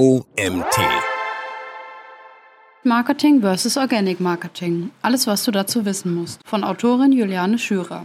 OMT. Marketing versus Organic Marketing. Alles, was du dazu wissen musst. Von Autorin Juliane Schürer.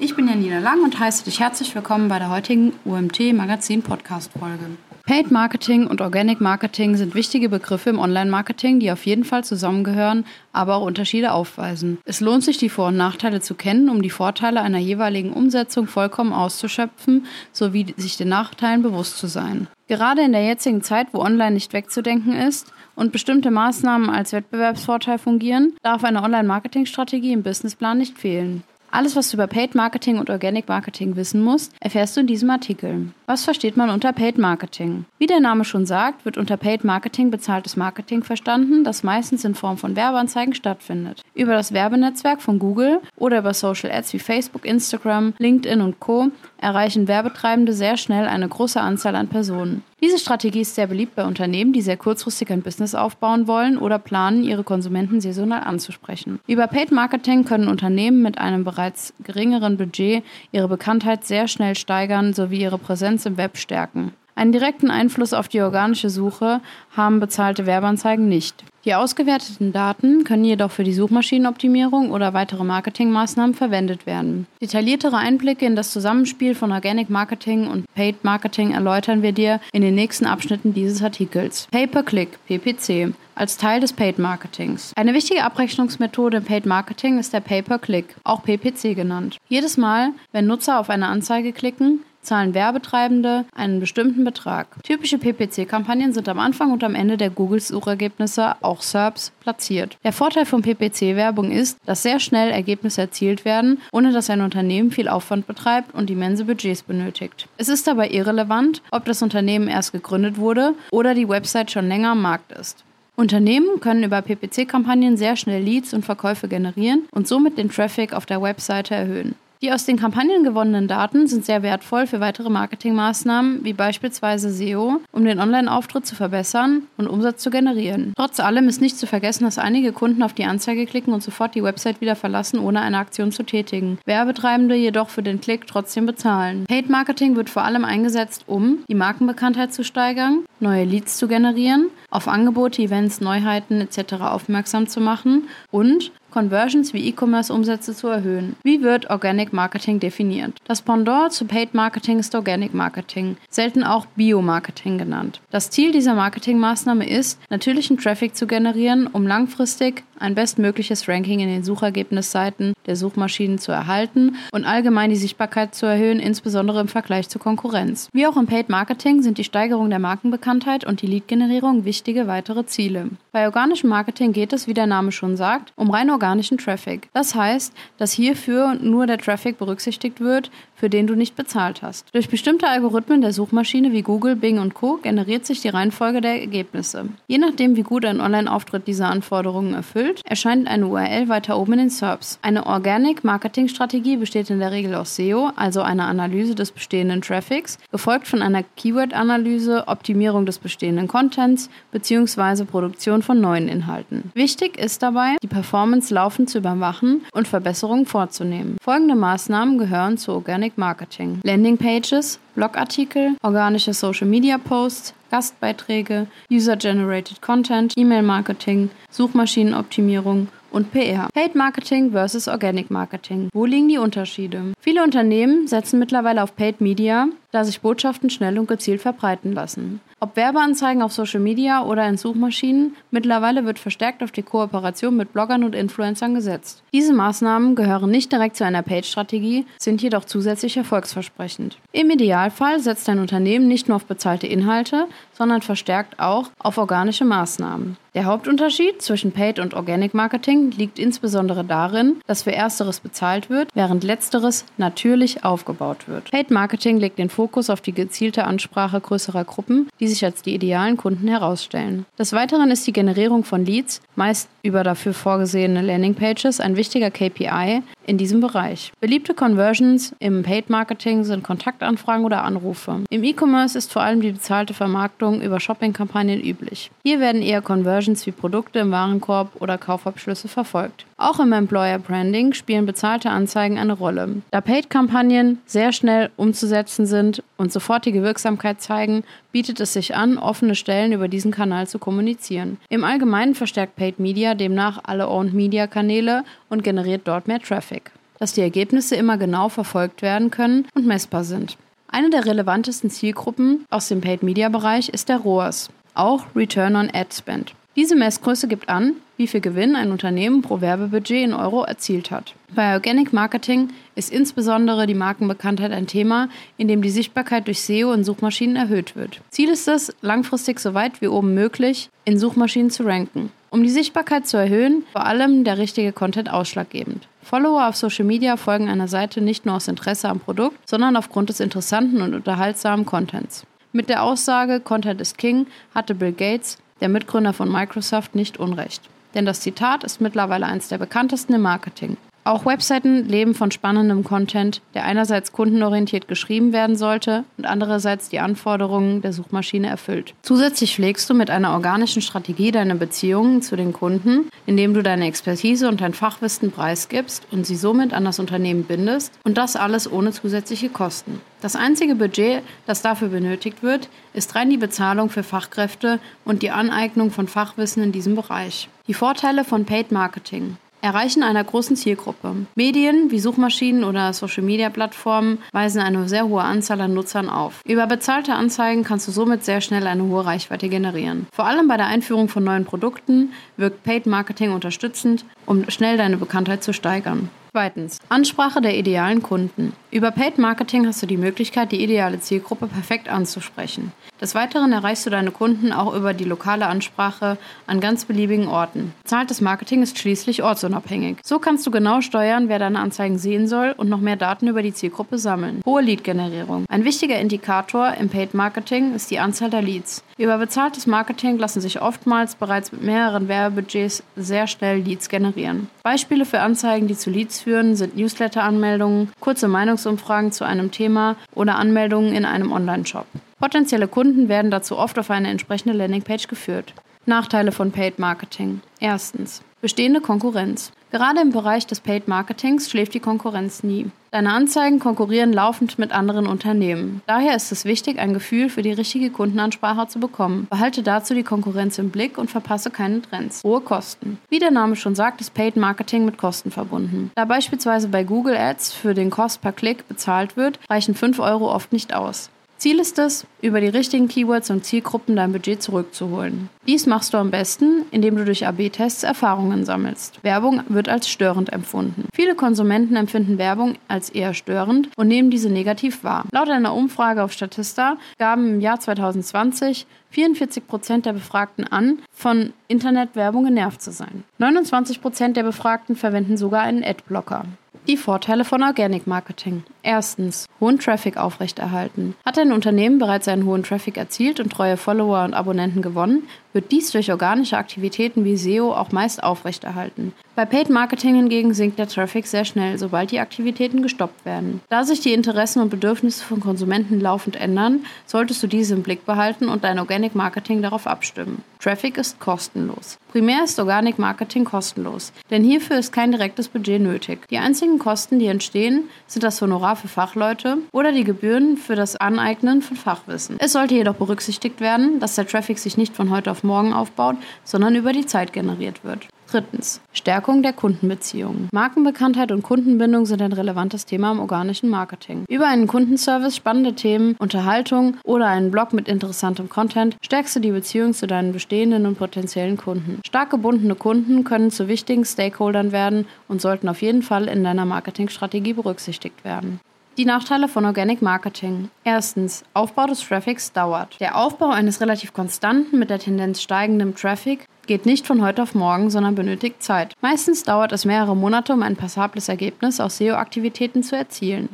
Ich bin Janina Lang und heiße dich herzlich willkommen bei der heutigen UMT Magazin Podcast Folge. Paid Marketing und Organic Marketing sind wichtige Begriffe im Online-Marketing, die auf jeden Fall zusammengehören, aber auch Unterschiede aufweisen. Es lohnt sich, die Vor- und Nachteile zu kennen, um die Vorteile einer jeweiligen Umsetzung vollkommen auszuschöpfen, sowie sich den Nachteilen bewusst zu sein. Gerade in der jetzigen Zeit, wo Online nicht wegzudenken ist und bestimmte Maßnahmen als Wettbewerbsvorteil fungieren, darf eine Online-Marketing-Strategie im Businessplan nicht fehlen. Alles, was du über Paid Marketing und Organic Marketing wissen musst, erfährst du in diesem Artikel. Was versteht man unter Paid Marketing? Wie der Name schon sagt, wird unter Paid Marketing bezahltes Marketing verstanden, das meistens in Form von Werbeanzeigen stattfindet. Über das Werbenetzwerk von Google oder über Social Ads wie Facebook, Instagram, LinkedIn und Co. erreichen Werbetreibende sehr schnell eine große Anzahl an Personen. Diese Strategie ist sehr beliebt bei Unternehmen, die sehr kurzfristig ein Business aufbauen wollen oder planen, ihre Konsumenten saisonal anzusprechen. Über Paid Marketing können Unternehmen mit einem bereits geringeren Budget ihre Bekanntheit sehr schnell steigern sowie ihre Präsenz im Web stärken. Einen direkten Einfluss auf die organische Suche haben bezahlte Werbeanzeigen nicht. Die ausgewerteten Daten können jedoch für die Suchmaschinenoptimierung oder weitere Marketingmaßnahmen verwendet werden. Detailliertere Einblicke in das Zusammenspiel von Organic Marketing und Paid Marketing erläutern wir dir in den nächsten Abschnitten dieses Artikels. Pay-per-Click, PPC, als Teil des Paid Marketings. Eine wichtige Abrechnungsmethode im Paid Marketing ist der Pay-per-Click, auch PPC genannt. Jedes Mal, wenn Nutzer auf eine Anzeige klicken, zahlen Werbetreibende einen bestimmten Betrag. Typische PPC-Kampagnen sind am Anfang und am Ende der Google-Suchergebnisse, auch SERPs, platziert. Der Vorteil von PPC-Werbung ist, dass sehr schnell Ergebnisse erzielt werden, ohne dass ein Unternehmen viel Aufwand betreibt und immense Budgets benötigt. Es ist dabei irrelevant, ob das Unternehmen erst gegründet wurde oder die Website schon länger am Markt ist. Unternehmen können über PPC-Kampagnen sehr schnell Leads und Verkäufe generieren und somit den Traffic auf der Webseite erhöhen. Die aus den Kampagnen gewonnenen Daten sind sehr wertvoll für weitere Marketingmaßnahmen, wie beispielsweise SEO, um den Online-Auftritt zu verbessern und Umsatz zu generieren. Trotz allem ist nicht zu vergessen, dass einige Kunden auf die Anzeige klicken und sofort die Website wieder verlassen, ohne eine Aktion zu tätigen. Werbetreibende jedoch für den Klick trotzdem bezahlen. Paid Marketing wird vor allem eingesetzt, um die Markenbekanntheit zu steigern, neue Leads zu generieren, auf Angebote, Events, Neuheiten etc. aufmerksam zu machen und Conversions wie E-Commerce-Umsätze zu erhöhen. Wie wird Organic Marketing definiert? Das Pendant zu Paid Marketing ist Organic Marketing, selten auch Bio-Marketing genannt. Das Ziel dieser Marketingmaßnahme ist, natürlichen Traffic zu generieren, um langfristig ein bestmögliches Ranking in den Suchergebnisseiten der Suchmaschinen zu erhalten und allgemein die Sichtbarkeit zu erhöhen, insbesondere im Vergleich zur Konkurrenz. Wie auch im Paid Marketing sind die Steigerung der Markenbekanntheit und die Lead-Generierung wichtige weitere Ziele. Bei organischem Marketing geht es, wie der Name schon sagt, um rein organischen Traffic. Das heißt, dass hierfür nur der Traffic berücksichtigt wird, für den du nicht bezahlt hast. Durch bestimmte Algorithmen der Suchmaschine wie Google, Bing und Co. generiert sich die Reihenfolge der Ergebnisse. Je nachdem, wie gut ein Online-Auftritt diese Anforderungen erfüllt, erscheint eine URL weiter oben in den SERPs. Eine Organic Marketing Strategie besteht in der Regel aus SEO, also einer Analyse des bestehenden Traffics, gefolgt von einer Keyword-Analyse, Optimierung des bestehenden Contents bzw. Produktion von neuen Inhalten. Wichtig ist dabei, die Performance laufend zu überwachen und Verbesserungen vorzunehmen. Folgende Maßnahmen gehören zu Organic Marketing. Landingpages, Blogartikel, organische Social Media Posts, Gastbeiträge, User-Generated Content, E-Mail-Marketing, Suchmaschinenoptimierung und PR. Paid Marketing versus Organic Marketing. Wo liegen die Unterschiede? Viele Unternehmen setzen mittlerweile auf Paid Media, da sich Botschaften schnell und gezielt verbreiten lassen. Ob Werbeanzeigen auf Social Media oder in Suchmaschinen, mittlerweile wird verstärkt auf die Kooperation mit Bloggern und Influencern gesetzt. Diese Maßnahmen gehören nicht direkt zu einer Paid-Strategie, sind jedoch zusätzlich erfolgsversprechend. Im Idealfall setzt ein Unternehmen nicht nur auf bezahlte Inhalte, sondern verstärkt auch auf organische Maßnahmen. Der Hauptunterschied zwischen Paid und Organic Marketing liegt insbesondere darin, dass für ersteres bezahlt wird, während letzteres natürlich aufgebaut wird. Paid Marketing legt den Fokus auf die gezielte Ansprache größerer Gruppen, die sich als die idealen Kunden herausstellen. Des Weiteren ist die Generierung von Leads, meist über dafür vorgesehene Landingpages, ein wichtiger KPI in diesem Bereich. Beliebte Conversions im Paid Marketing sind Kontaktanfragen oder Anrufe. Im E-Commerce ist vor allem die bezahlte Vermarktung über Shopping-Kampagnen üblich. Hier werden eher Conversions wie Produkte im Warenkorb oder Kaufabschlüsse verfolgt. Auch im Employer Branding spielen bezahlte Anzeigen eine Rolle. Da Paid-Kampagnen sehr schnell umzusetzen sind, sind und sofortige Wirksamkeit zeigen, bietet es sich an, offene Stellen über diesen Kanal zu kommunizieren. Im Allgemeinen verstärkt Paid Media demnach alle Owned Media Kanäle und generiert dort mehr Traffic. Dass die Ergebnisse immer genau verfolgt werden können und messbar sind. Eine der relevantesten Zielgruppen aus dem Paid Media Bereich ist der ROAS, auch Return on Ad Spend. Diese Messgröße gibt an, wie viel Gewinn ein Unternehmen pro Werbebudget in Euro erzielt hat. Bei Organic Marketing ist insbesondere die Markenbekanntheit ein Thema, in dem die Sichtbarkeit durch SEO in Suchmaschinen erhöht wird. Ziel ist es, langfristig so weit wie oben möglich in Suchmaschinen zu ranken. Um die Sichtbarkeit zu erhöhen, vor allem der richtige Content ausschlaggebend. Follower auf Social Media folgen einer Seite nicht nur aus Interesse am Produkt, sondern aufgrund des interessanten und unterhaltsamen Contents. Mit der Aussage Content is King hatte Bill Gates der Mitgründer von Microsoft, nicht unrecht. Denn das Zitat ist mittlerweile eines der bekanntesten im Marketing. Auch Webseiten leben von spannendem Content, der einerseits kundenorientiert geschrieben werden sollte und andererseits die Anforderungen der Suchmaschine erfüllt. Zusätzlich pflegst du mit einer organischen Strategie deine Beziehungen zu den Kunden, indem du deine Expertise und dein Fachwissen preisgibst und sie somit an das Unternehmen bindest und das alles ohne zusätzliche Kosten. Das einzige Budget, das dafür benötigt wird, ist rein die Bezahlung für Fachkräfte und die Aneignung von Fachwissen in diesem Bereich. Die Vorteile von Paid Marketing. Erreichen einer großen Zielgruppe. Medien wie Suchmaschinen oder Social-Media-Plattformen weisen eine sehr hohe Anzahl an Nutzern auf. Über bezahlte Anzeigen kannst du somit sehr schnell eine hohe Reichweite generieren. Vor allem bei der Einführung von neuen Produkten wirkt Paid Marketing unterstützend, um schnell deine Bekanntheit zu steigern. Zweitens. Ansprache der idealen Kunden. Über Paid Marketing hast du die Möglichkeit, die ideale Zielgruppe perfekt anzusprechen. Des Weiteren erreichst du deine Kunden auch über die lokale Ansprache an ganz beliebigen Orten. Zahltes Marketing ist schließlich ortsunabhängig. So kannst du genau steuern, wer deine Anzeigen sehen soll und noch mehr Daten über die Zielgruppe sammeln. Hohe Lead-Generierung. Ein wichtiger Indikator im Paid Marketing ist die Anzahl der Leads. Über bezahltes Marketing lassen sich oftmals bereits mit mehreren Werbebudgets sehr schnell Leads generieren. Beispiele für Anzeigen, die zu Leads führen, sind Newsletter-Anmeldungen, kurze Meinungsumfragen zu einem Thema oder Anmeldungen in einem Online-Shop. Potenzielle Kunden werden dazu oft auf eine entsprechende Landingpage geführt. Nachteile von Paid Marketing. Erstens. Bestehende Konkurrenz. Gerade im Bereich des Paid Marketings schläft die Konkurrenz nie. Deine Anzeigen konkurrieren laufend mit anderen Unternehmen. Daher ist es wichtig, ein Gefühl für die richtige Kundenansprache zu bekommen. Behalte dazu die Konkurrenz im Blick und verpasse keine Trends. Hohe Kosten. Wie der Name schon sagt, ist Paid Marketing mit Kosten verbunden. Da beispielsweise bei Google Ads für den Cost per Klick bezahlt wird, reichen 5 Euro oft nicht aus. Ziel ist es, über die richtigen Keywords und Zielgruppen dein Budget zurückzuholen. Dies machst du am besten, indem du durch AB-Tests Erfahrungen sammelst. Werbung wird als störend empfunden. Viele Konsumenten empfinden Werbung als eher störend und nehmen diese negativ wahr. Laut einer Umfrage auf Statista gaben im Jahr 2020 44 Prozent der Befragten an, von Internetwerbung genervt zu sein. 29 Prozent der Befragten verwenden sogar einen Adblocker. Die Vorteile von Organic Marketing. Erstens, hohen Traffic aufrechterhalten. Hat ein Unternehmen bereits einen hohen Traffic erzielt und treue Follower und Abonnenten gewonnen, wird dies durch organische Aktivitäten wie SEO auch meist aufrechterhalten. Bei Paid Marketing hingegen sinkt der Traffic sehr schnell, sobald die Aktivitäten gestoppt werden. Da sich die Interessen und Bedürfnisse von Konsumenten laufend ändern, solltest du diese im Blick behalten und dein Organic Marketing darauf abstimmen. Traffic ist kostenlos. Primär ist Organic Marketing kostenlos, denn hierfür ist kein direktes Budget nötig. Die einzigen Kosten, die entstehen, sind das Honorar für Fachleute oder die Gebühren für das Aneignen von Fachwissen. Es sollte jedoch berücksichtigt werden, dass der Traffic sich nicht von heute auf morgen aufbaut, sondern über die Zeit generiert wird. Drittens. Stärkung der Kundenbeziehungen. Markenbekanntheit und Kundenbindung sind ein relevantes Thema im organischen Marketing. Über einen Kundenservice, spannende Themen, Unterhaltung oder einen Blog mit interessantem Content stärkst du die Beziehung zu deinen bestehenden und potenziellen Kunden. Stark gebundene Kunden können zu wichtigen Stakeholdern werden und sollten auf jeden Fall in deiner Marketingstrategie berücksichtigt werden. Die Nachteile von Organic Marketing. Erstens, Aufbau des Traffics dauert. Der Aufbau eines relativ konstanten, mit der Tendenz steigenden Traffic geht nicht von heute auf morgen, sondern benötigt Zeit. Meistens dauert es mehrere Monate, um ein passables Ergebnis aus SEO-Aktivitäten zu erzielen.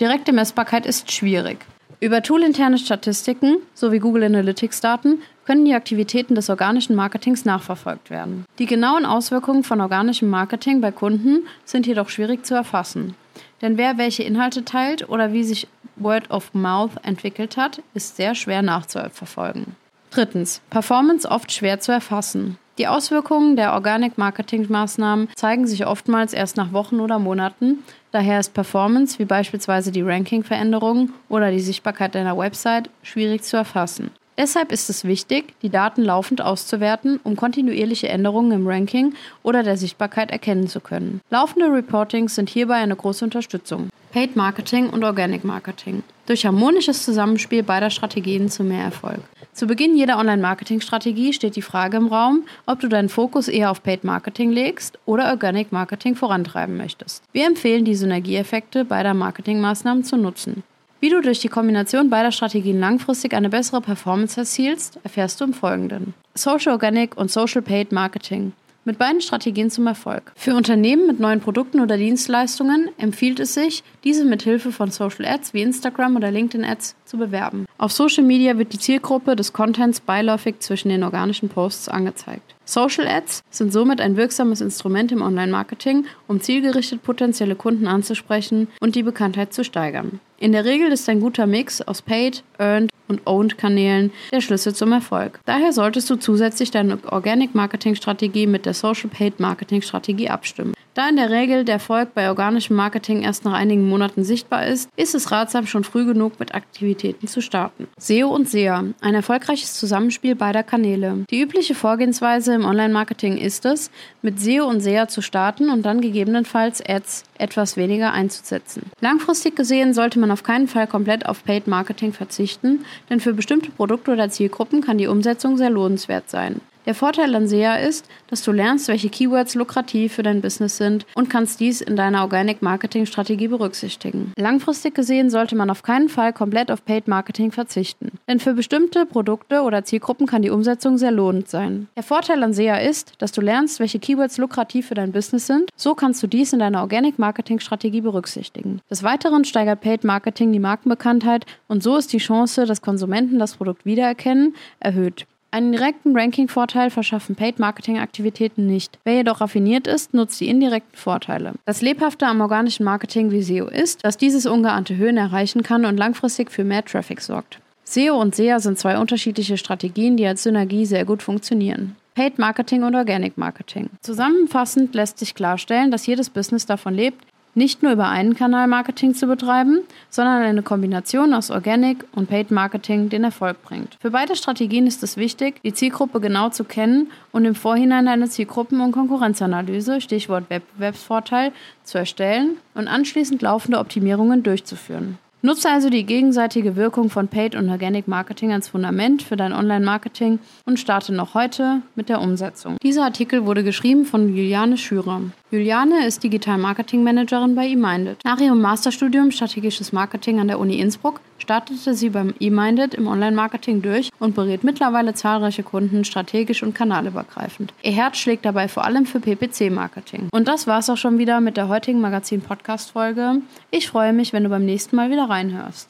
Direkte Messbarkeit ist schwierig. Über toolinterne Statistiken sowie Google Analytics-Daten können die Aktivitäten des organischen Marketings nachverfolgt werden. Die genauen Auswirkungen von organischem Marketing bei Kunden sind jedoch schwierig zu erfassen. Denn wer welche Inhalte teilt oder wie sich Word of Mouth entwickelt hat, ist sehr schwer nachzuverfolgen. Drittens. Performance oft schwer zu erfassen. Die Auswirkungen der Organic-Marketing-Maßnahmen zeigen sich oftmals erst nach Wochen oder Monaten. Daher ist Performance, wie beispielsweise die Ranking-Veränderungen oder die Sichtbarkeit deiner Website, schwierig zu erfassen. Deshalb ist es wichtig, die Daten laufend auszuwerten, um kontinuierliche Änderungen im Ranking oder der Sichtbarkeit erkennen zu können. Laufende Reportings sind hierbei eine große Unterstützung. Paid Marketing und Organic Marketing. Durch harmonisches Zusammenspiel beider Strategien zu mehr Erfolg. Zu Beginn jeder Online-Marketing-Strategie steht die Frage im Raum, ob du deinen Fokus eher auf Paid Marketing legst oder Organic Marketing vorantreiben möchtest. Wir empfehlen die Synergieeffekte beider Marketingmaßnahmen zu nutzen. Wie du durch die Kombination beider Strategien langfristig eine bessere Performance erzielst, erfährst du im Folgenden. Social Organic und Social Paid Marketing. Mit beiden Strategien zum Erfolg. Für Unternehmen mit neuen Produkten oder Dienstleistungen empfiehlt es sich, diese mit Hilfe von Social Ads wie Instagram oder LinkedIn Ads zu bewerben. Auf Social Media wird die Zielgruppe des Contents beiläufig zwischen den organischen Posts angezeigt. Social Ads sind somit ein wirksames Instrument im Online-Marketing, um zielgerichtet potenzielle Kunden anzusprechen und die Bekanntheit zu steigern. In der Regel ist ein guter Mix aus Paid, Earned und Owned Kanälen der Schlüssel zum Erfolg. Daher solltest du zusätzlich deine Organic Marketing Strategie mit der Social Paid Marketing Strategie abstimmen. Da in der Regel der Erfolg bei organischem Marketing erst nach einigen Monaten sichtbar ist, ist es ratsam, schon früh genug mit Aktivitäten zu starten. SEO und SEA, ein erfolgreiches Zusammenspiel beider Kanäle. Die übliche Vorgehensweise im Online-Marketing ist es, mit SEO und SEA zu starten und dann gegebenenfalls Ads etwas weniger einzusetzen. Langfristig gesehen sollte man auf keinen Fall komplett auf Paid Marketing verzichten, denn für bestimmte Produkte oder Zielgruppen kann die Umsetzung sehr lohnenswert sein. Der Vorteil an SEA ist, dass du lernst, welche Keywords lukrativ für dein Business sind und kannst dies in deiner Organic Marketing Strategie berücksichtigen. Langfristig gesehen sollte man auf keinen Fall komplett auf Paid Marketing verzichten, denn für bestimmte Produkte oder Zielgruppen kann die Umsetzung sehr lohnend sein. Der Vorteil an SEA ist, dass du lernst, welche Keywords lukrativ für dein Business sind. So kannst du dies in deiner Organic Marketing Strategie berücksichtigen. Des Weiteren steigert Paid Marketing die Markenbekanntheit und so ist die Chance, dass Konsumenten das Produkt wiedererkennen, erhöht. Einen direkten Ranking-Vorteil verschaffen Paid-Marketing-Aktivitäten nicht. Wer jedoch raffiniert ist, nutzt die indirekten Vorteile. Das Lebhafte am organischen Marketing wie SEO ist, dass dieses ungeahnte Höhen erreichen kann und langfristig für mehr Traffic sorgt. SEO und SEA sind zwei unterschiedliche Strategien, die als Synergie sehr gut funktionieren. Paid Marketing und Organic Marketing. Zusammenfassend lässt sich klarstellen, dass jedes Business davon lebt, nicht nur über einen Kanal Marketing zu betreiben, sondern eine Kombination aus Organic und Paid Marketing den Erfolg bringt. Für beide Strategien ist es wichtig, die Zielgruppe genau zu kennen und im Vorhinein eine Zielgruppen- und Konkurrenzanalyse, Stichwort Wettbewerbsvorteil, zu erstellen und anschließend laufende Optimierungen durchzuführen. Nutze also die gegenseitige Wirkung von Paid und Organic Marketing als Fundament für dein Online-Marketing und starte noch heute mit der Umsetzung. Dieser Artikel wurde geschrieben von Juliane Schürer. Juliane ist Digital Marketing Managerin bei eMinded. Nach ihrem Masterstudium Strategisches Marketing an der Uni Innsbruck startete sie beim eMinded im Online-Marketing durch und berät mittlerweile zahlreiche Kunden strategisch und kanalübergreifend. Ihr Herz schlägt dabei vor allem für PPC-Marketing. Und das war's auch schon wieder mit der heutigen Magazin-Podcast-Folge. Ich freue mich, wenn du beim nächsten Mal wieder reinhörst.